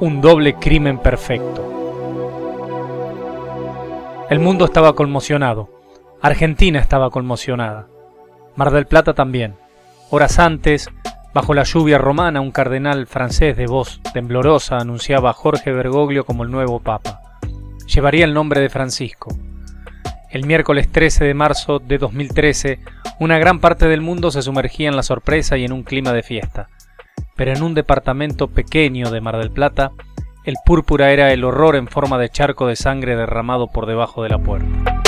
un doble crimen perfecto. El mundo estaba conmocionado. Argentina estaba conmocionada. Mar del Plata también. Horas antes, bajo la lluvia romana, un cardenal francés de voz temblorosa anunciaba a Jorge Bergoglio como el nuevo papa. Llevaría el nombre de Francisco. El miércoles 13 de marzo de 2013, una gran parte del mundo se sumergía en la sorpresa y en un clima de fiesta. Pero en un departamento pequeño de Mar del Plata, el púrpura era el horror en forma de charco de sangre derramado por debajo de la puerta.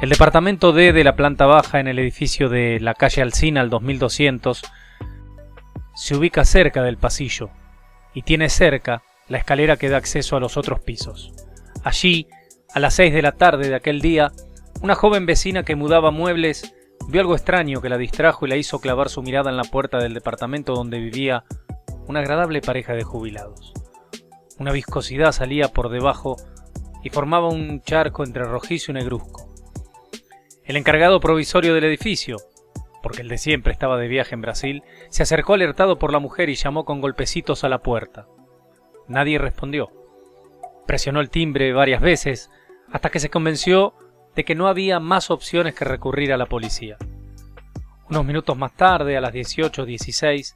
El departamento D de la planta baja en el edificio de la calle Alcina al 2200 se ubica cerca del pasillo y tiene cerca la escalera que da acceso a los otros pisos. Allí, a las 6 de la tarde de aquel día, una joven vecina que mudaba muebles vio algo extraño que la distrajo y la hizo clavar su mirada en la puerta del departamento donde vivía una agradable pareja de jubilados. Una viscosidad salía por debajo y formaba un charco entre rojizo y negruzco. El encargado provisorio del edificio, porque el de siempre estaba de viaje en Brasil, se acercó alertado por la mujer y llamó con golpecitos a la puerta. Nadie respondió. Presionó el timbre varias veces, hasta que se convenció de que no había más opciones que recurrir a la policía. Unos minutos más tarde, a las 18.16,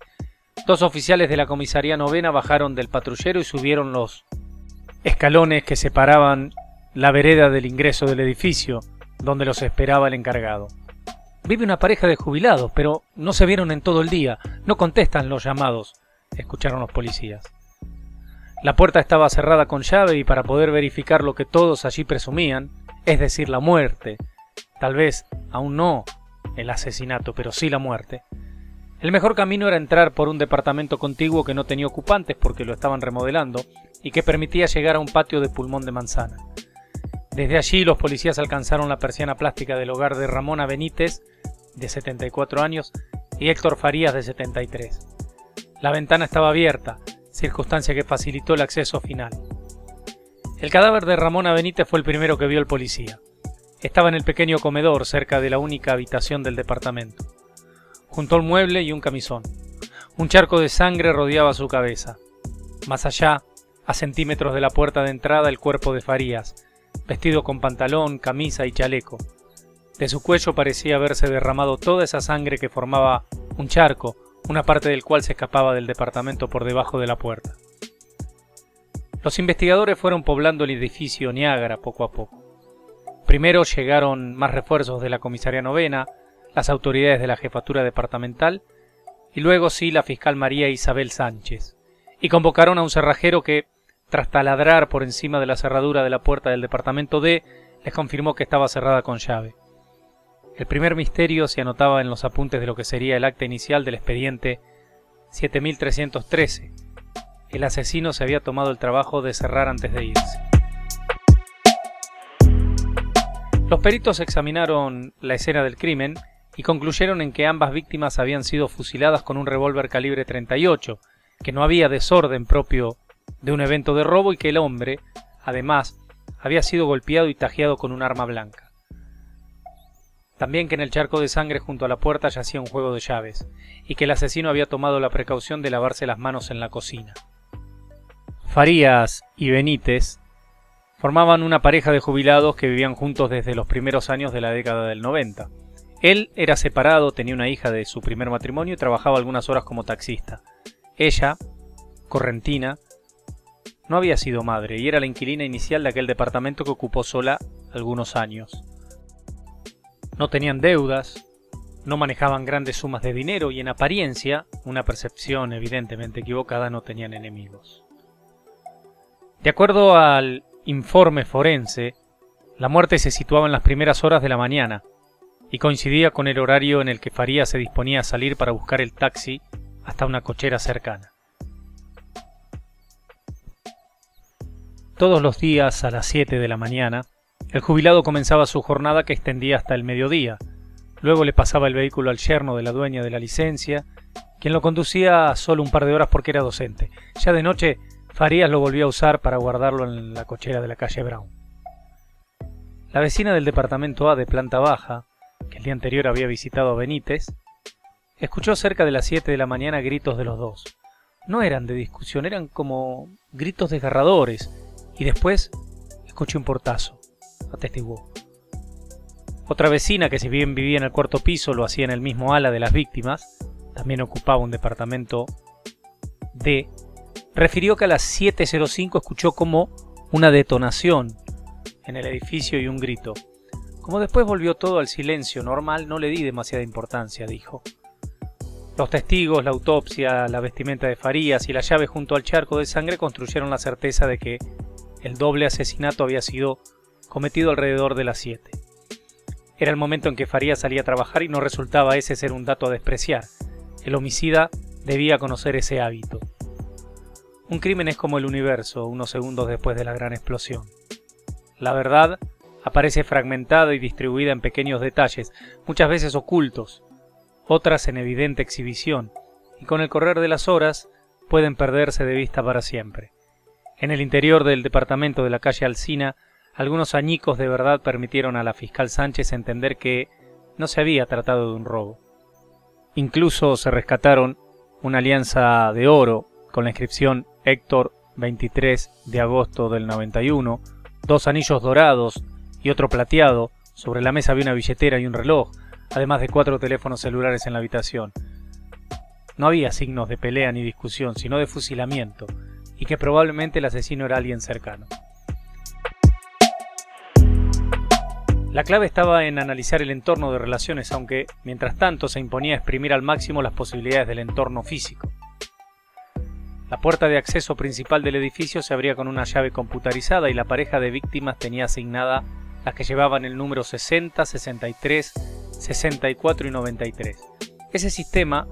dos oficiales de la comisaría novena bajaron del patrullero y subieron los escalones que separaban la vereda del ingreso del edificio, donde los esperaba el encargado. Vive una pareja de jubilados, pero no se vieron en todo el día, no contestan los llamados, escucharon los policías. La puerta estaba cerrada con llave y para poder verificar lo que todos allí presumían, es decir, la muerte, tal vez aún no el asesinato, pero sí la muerte, el mejor camino era entrar por un departamento contiguo que no tenía ocupantes porque lo estaban remodelando y que permitía llegar a un patio de pulmón de manzana. Desde allí los policías alcanzaron la persiana plástica del hogar de Ramona Benítez, de 74 años, y Héctor Farías, de 73. La ventana estaba abierta, circunstancia que facilitó el acceso final. El cadáver de Ramona Benítez fue el primero que vio el policía. Estaba en el pequeño comedor cerca de la única habitación del departamento. Junto al mueble y un camisón. Un charco de sangre rodeaba su cabeza. Más allá, a centímetros de la puerta de entrada, el cuerpo de Farías, vestido con pantalón, camisa y chaleco. De su cuello parecía haberse derramado toda esa sangre que formaba un charco, una parte del cual se escapaba del departamento por debajo de la puerta. Los investigadores fueron poblando el edificio Niágara poco a poco. Primero llegaron más refuerzos de la comisaría novena, las autoridades de la jefatura departamental y luego sí la fiscal María Isabel Sánchez, y convocaron a un cerrajero que, tras taladrar por encima de la cerradura de la puerta del departamento D, les confirmó que estaba cerrada con llave. El primer misterio se anotaba en los apuntes de lo que sería el acta inicial del expediente 7313. El asesino se había tomado el trabajo de cerrar antes de irse. Los peritos examinaron la escena del crimen y concluyeron en que ambas víctimas habían sido fusiladas con un revólver calibre 38, que no había desorden propio de un evento de robo y que el hombre, además, había sido golpeado y tajeado con un arma blanca. También que en el charco de sangre junto a la puerta yacía un juego de llaves, y que el asesino había tomado la precaución de lavarse las manos en la cocina. Farías y Benítez formaban una pareja de jubilados que vivían juntos desde los primeros años de la década del 90. Él era separado, tenía una hija de su primer matrimonio y trabajaba algunas horas como taxista. Ella, correntina, no había sido madre y era la inquilina inicial de aquel departamento que ocupó sola algunos años. No tenían deudas, no manejaban grandes sumas de dinero y en apariencia, una percepción evidentemente equivocada, no tenían enemigos. De acuerdo al informe forense, la muerte se situaba en las primeras horas de la mañana y coincidía con el horario en el que Faría se disponía a salir para buscar el taxi hasta una cochera cercana. Todos los días a las 7 de la mañana, el jubilado comenzaba su jornada que extendía hasta el mediodía. Luego le pasaba el vehículo al yerno de la dueña de la licencia, quien lo conducía solo un par de horas porque era docente. Ya de noche, Farías lo volvió a usar para guardarlo en la cochera de la calle Brown. La vecina del departamento A de planta baja, que el día anterior había visitado a Benítez, escuchó cerca de las 7 de la mañana gritos de los dos. no eran de discusión, eran como gritos desgarradores. Y después escuché un portazo, atestiguó. Otra vecina, que si bien vivía en el cuarto piso, lo hacía en el mismo ala de las víctimas, también ocupaba un departamento D, refirió que a las 7.05 escuchó como una detonación en el edificio y un grito. Como después volvió todo al silencio normal, no le di demasiada importancia, dijo. Los testigos, la autopsia, la vestimenta de Farías y la llave junto al charco de sangre construyeron la certeza de que el doble asesinato había sido cometido alrededor de las 7. Era el momento en que Farías salía a trabajar y no resultaba ese ser un dato a despreciar. El homicida debía conocer ese hábito. Un crimen es como el universo unos segundos después de la gran explosión. La verdad aparece fragmentada y distribuida en pequeños detalles, muchas veces ocultos, otras en evidente exhibición, y con el correr de las horas pueden perderse de vista para siempre. En el interior del departamento de la calle Alsina, algunos añicos de verdad permitieron a la fiscal Sánchez entender que no se había tratado de un robo. Incluso se rescataron una alianza de oro con la inscripción Héctor 23 de agosto del 91, dos anillos dorados y otro plateado, sobre la mesa había una billetera y un reloj, además de cuatro teléfonos celulares en la habitación. No había signos de pelea ni discusión, sino de fusilamiento, y que probablemente el asesino era alguien cercano. La clave estaba en analizar el entorno de relaciones, aunque mientras tanto se imponía exprimir al máximo las posibilidades del entorno físico. La puerta de acceso principal del edificio se abría con una llave computarizada y la pareja de víctimas tenía asignada las que llevaban el número 60, 63, 64 y 93. Ese sistema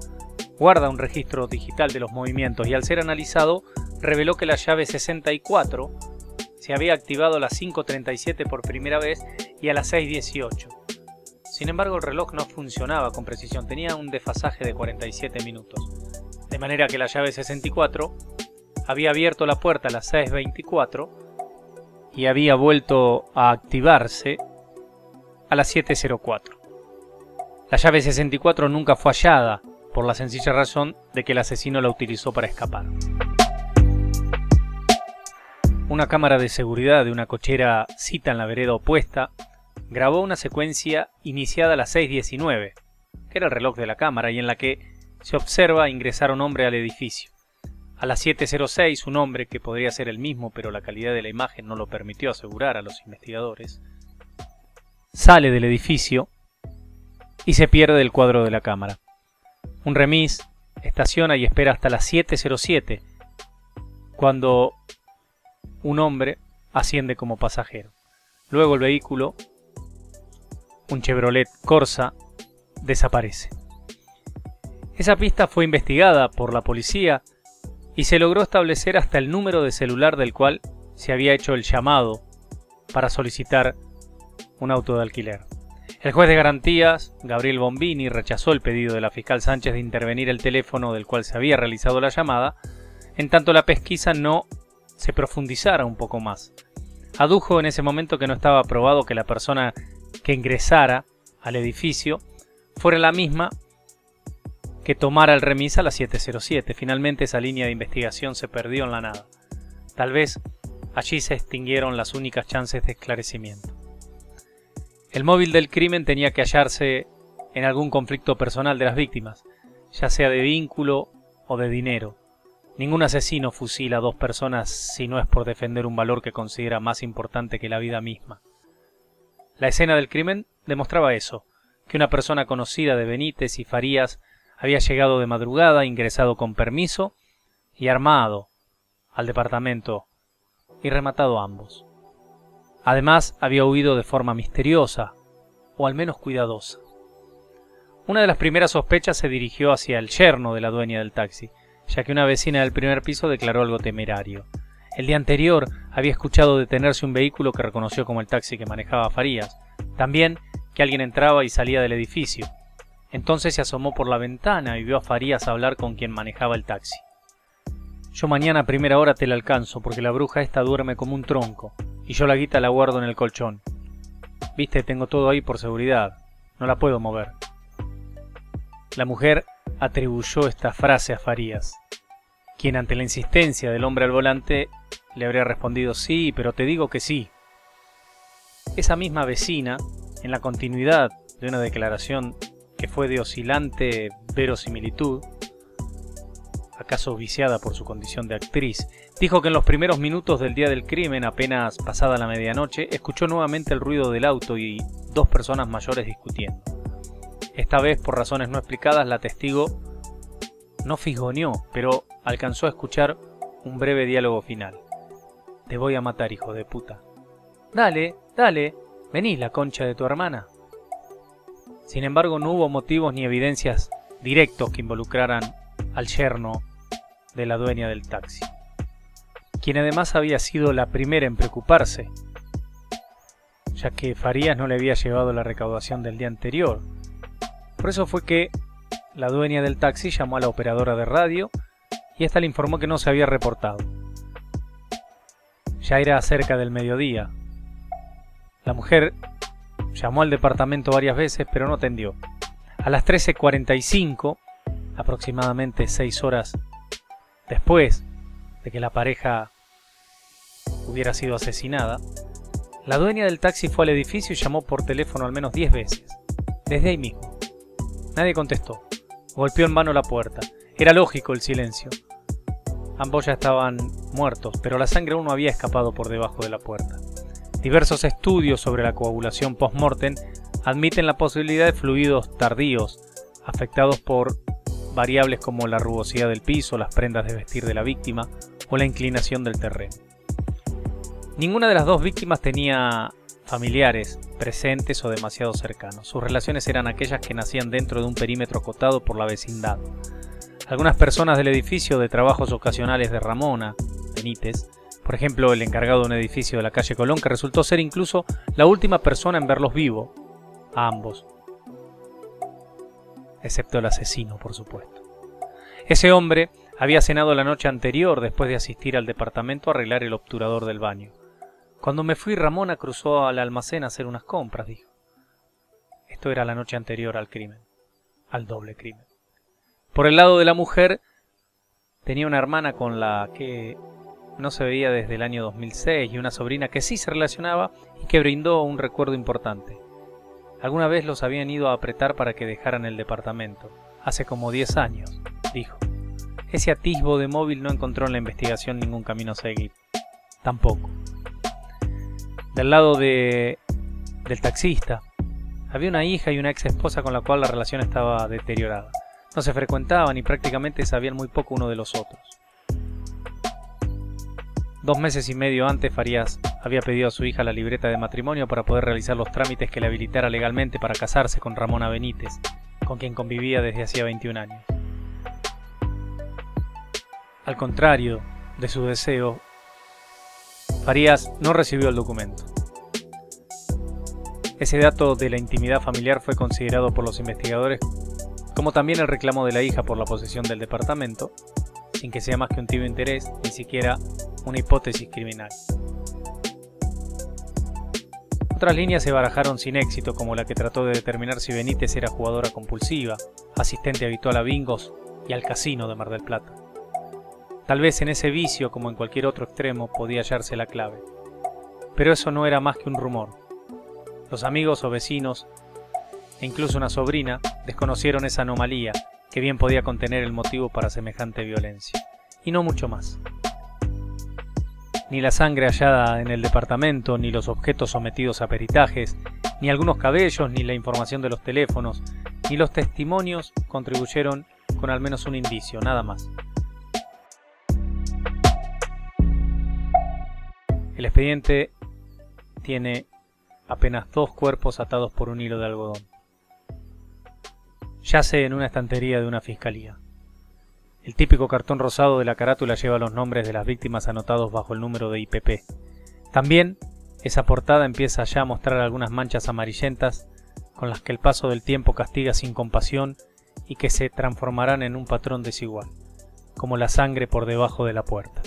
guarda un registro digital de los movimientos y al ser analizado reveló que la llave 64 se había activado a las 5.37 por primera vez y a las 6.18. Sin embargo, el reloj no funcionaba con precisión, tenía un desfasaje de 47 minutos de manera que la llave 64 había abierto la puerta a las 6.24 y había vuelto a activarse a las 7.04. La llave 64 nunca fue hallada, por la sencilla razón de que el asesino la utilizó para escapar. Una cámara de seguridad de una cochera cita en la vereda opuesta grabó una secuencia iniciada a las 6.19, que era el reloj de la cámara y en la que se observa ingresar un hombre al edificio. A las 7.06, un hombre, que podría ser el mismo, pero la calidad de la imagen no lo permitió asegurar a los investigadores, sale del edificio y se pierde del cuadro de la cámara. Un remis estaciona y espera hasta las 7.07, cuando un hombre asciende como pasajero. Luego el vehículo, un Chevrolet Corsa, desaparece. Esa pista fue investigada por la policía y se logró establecer hasta el número de celular del cual se había hecho el llamado para solicitar un auto de alquiler. El juez de garantías, Gabriel Bombini, rechazó el pedido de la fiscal Sánchez de intervenir el teléfono del cual se había realizado la llamada, en tanto la pesquisa no se profundizara un poco más. Adujo en ese momento que no estaba probado que la persona que ingresara al edificio fuera la misma que tomara el remis a las 7.07. Finalmente esa línea de investigación se perdió en la nada. Tal vez allí se extinguieron las únicas chances de esclarecimiento. El móvil del crimen tenía que hallarse en algún conflicto personal de las víctimas, ya sea de vínculo o de dinero. Ningún asesino fusila a dos personas si no es por defender un valor que considera más importante que la vida misma. La escena del crimen demostraba eso, que una persona conocida de Benítez y Farías había llegado de madrugada, ingresado con permiso y armado al departamento y rematado ambos. Además, había huido de forma misteriosa, o al menos cuidadosa. Una de las primeras sospechas se dirigió hacia el yerno de la dueña del taxi, ya que una vecina del primer piso declaró algo temerario. El día anterior había escuchado detenerse un vehículo que reconoció como el taxi que manejaba Farías. También que alguien entraba y salía del edificio. Entonces se asomó por la ventana y vio a Farías hablar con quien manejaba el taxi. Yo mañana a primera hora te la alcanzo porque la bruja esta duerme como un tronco y yo la guita la guardo en el colchón. Viste, tengo todo ahí por seguridad. No la puedo mover. La mujer atribuyó esta frase a Farías. quien ante la insistencia del hombre al volante le habría respondido sí, pero te digo que sí. Esa misma vecina, en la continuidad de una declaración que fue de oscilante verosimilitud, acaso viciada por su condición de actriz, dijo que en los primeros minutos del día del crimen, apenas pasada la medianoche, escuchó nuevamente el ruido del auto y dos personas mayores discutiendo. Esta vez, por razones no explicadas, la testigo no fisgoneó, pero alcanzó a escuchar un breve diálogo final. Te voy a matar, hijo de puta. Dale, dale, vení la concha de tu hermana. Sin embargo, no hubo motivos ni evidencias directos que involucraran al yerno de la dueña del taxi, quien además había sido la primera en preocuparse, ya que Farías no le había llevado la recaudación del día anterior. Por eso fue que la dueña del taxi llamó a la operadora de radio y ésta le informó que no se había reportado. Ya era cerca del mediodía. La mujer llamó al departamento varias veces, pero no atendió. A las 13.45, aproximadamente 6 horas después de que la pareja hubiera sido asesinada, la dueña del taxi fue al edificio y llamó por teléfono al menos 10 veces, desde ahí mismo. Nadie contestó. Golpeó en vano la puerta. Era lógico el silencio. Ambos ya estaban muertos, pero la sangre aún no había escapado por debajo de la puerta. Diversos estudios sobre la coagulación post-mortem admiten la posibilidad de fluidos tardíos, afectados por variables como la rugosidad del piso, las prendas de vestir de la víctima o la inclinación del terreno. Ninguna de las dos víctimas tenía familiares presentes o demasiado cercanos. Sus relaciones eran aquellas que nacían dentro de un perímetro acotado por la vecindad. Algunas personas del edificio de trabajos ocasionales de Ramona, Benítez, por ejemplo el encargado de un edificio de la calle Colón, que resultó ser incluso la última persona en verlos vivos, a ambos. Excepto el asesino, por supuesto. Ese hombre había cenado la noche anterior después de asistir al departamento a arreglar el obturador del baño. Cuando me fui, Ramona cruzó al almacén a hacer unas compras, dijo. Esto era la noche anterior al crimen, al doble crimen. Por el lado de la mujer, tenía una hermana con la que no se veía desde el año 2006 y una sobrina que sí se relacionaba y que brindó un recuerdo importante. Alguna vez los habían ido a apretar para que dejaran el departamento, hace como 10 años, dijo. Ese atisbo de móvil no encontró en la investigación ningún camino a seguir. Tampoco. Del lado de, del taxista, había una hija y una ex esposa con la cual la relación estaba deteriorada. No se frecuentaban y prácticamente sabían muy poco uno de los otros. Dos meses y medio antes, Farías había pedido a su hija la libreta de matrimonio para poder realizar los trámites que le habilitara legalmente para casarse con Ramona Benítez, con quien convivía desde hacía 21 años. Al contrario de su deseo, Farías no recibió el documento. Ese dato de la intimidad familiar fue considerado por los investigadores como también el reclamo de la hija por la posesión del departamento, sin que sea más que un tibio interés, ni siquiera una hipótesis criminal. Otras líneas se barajaron sin éxito, como la que trató de determinar si Benítez era jugadora compulsiva, asistente habitual a bingos y al casino de Mar del Plata. Tal vez en ese vicio, como en cualquier otro extremo, podía hallarse la clave. Pero eso no era más que un rumor. Los amigos o vecinos e incluso una sobrina, desconocieron esa anomalía que bien podía contener el motivo para semejante violencia. Y no mucho más. Ni la sangre hallada en el departamento, ni los objetos sometidos a peritajes, ni algunos cabellos, ni la información de los teléfonos, ni los testimonios contribuyeron con al menos un indicio, nada más. El expediente tiene apenas dos cuerpos atados por un hilo de algodón yace en una estantería de una fiscalía. El típico cartón rosado de la carátula lleva los nombres de las víctimas anotados bajo el número de IPP. También esa portada empieza ya a mostrar algunas manchas amarillentas con las que el paso del tiempo castiga sin compasión y que se transformarán en un patrón desigual, como la sangre por debajo de la puerta.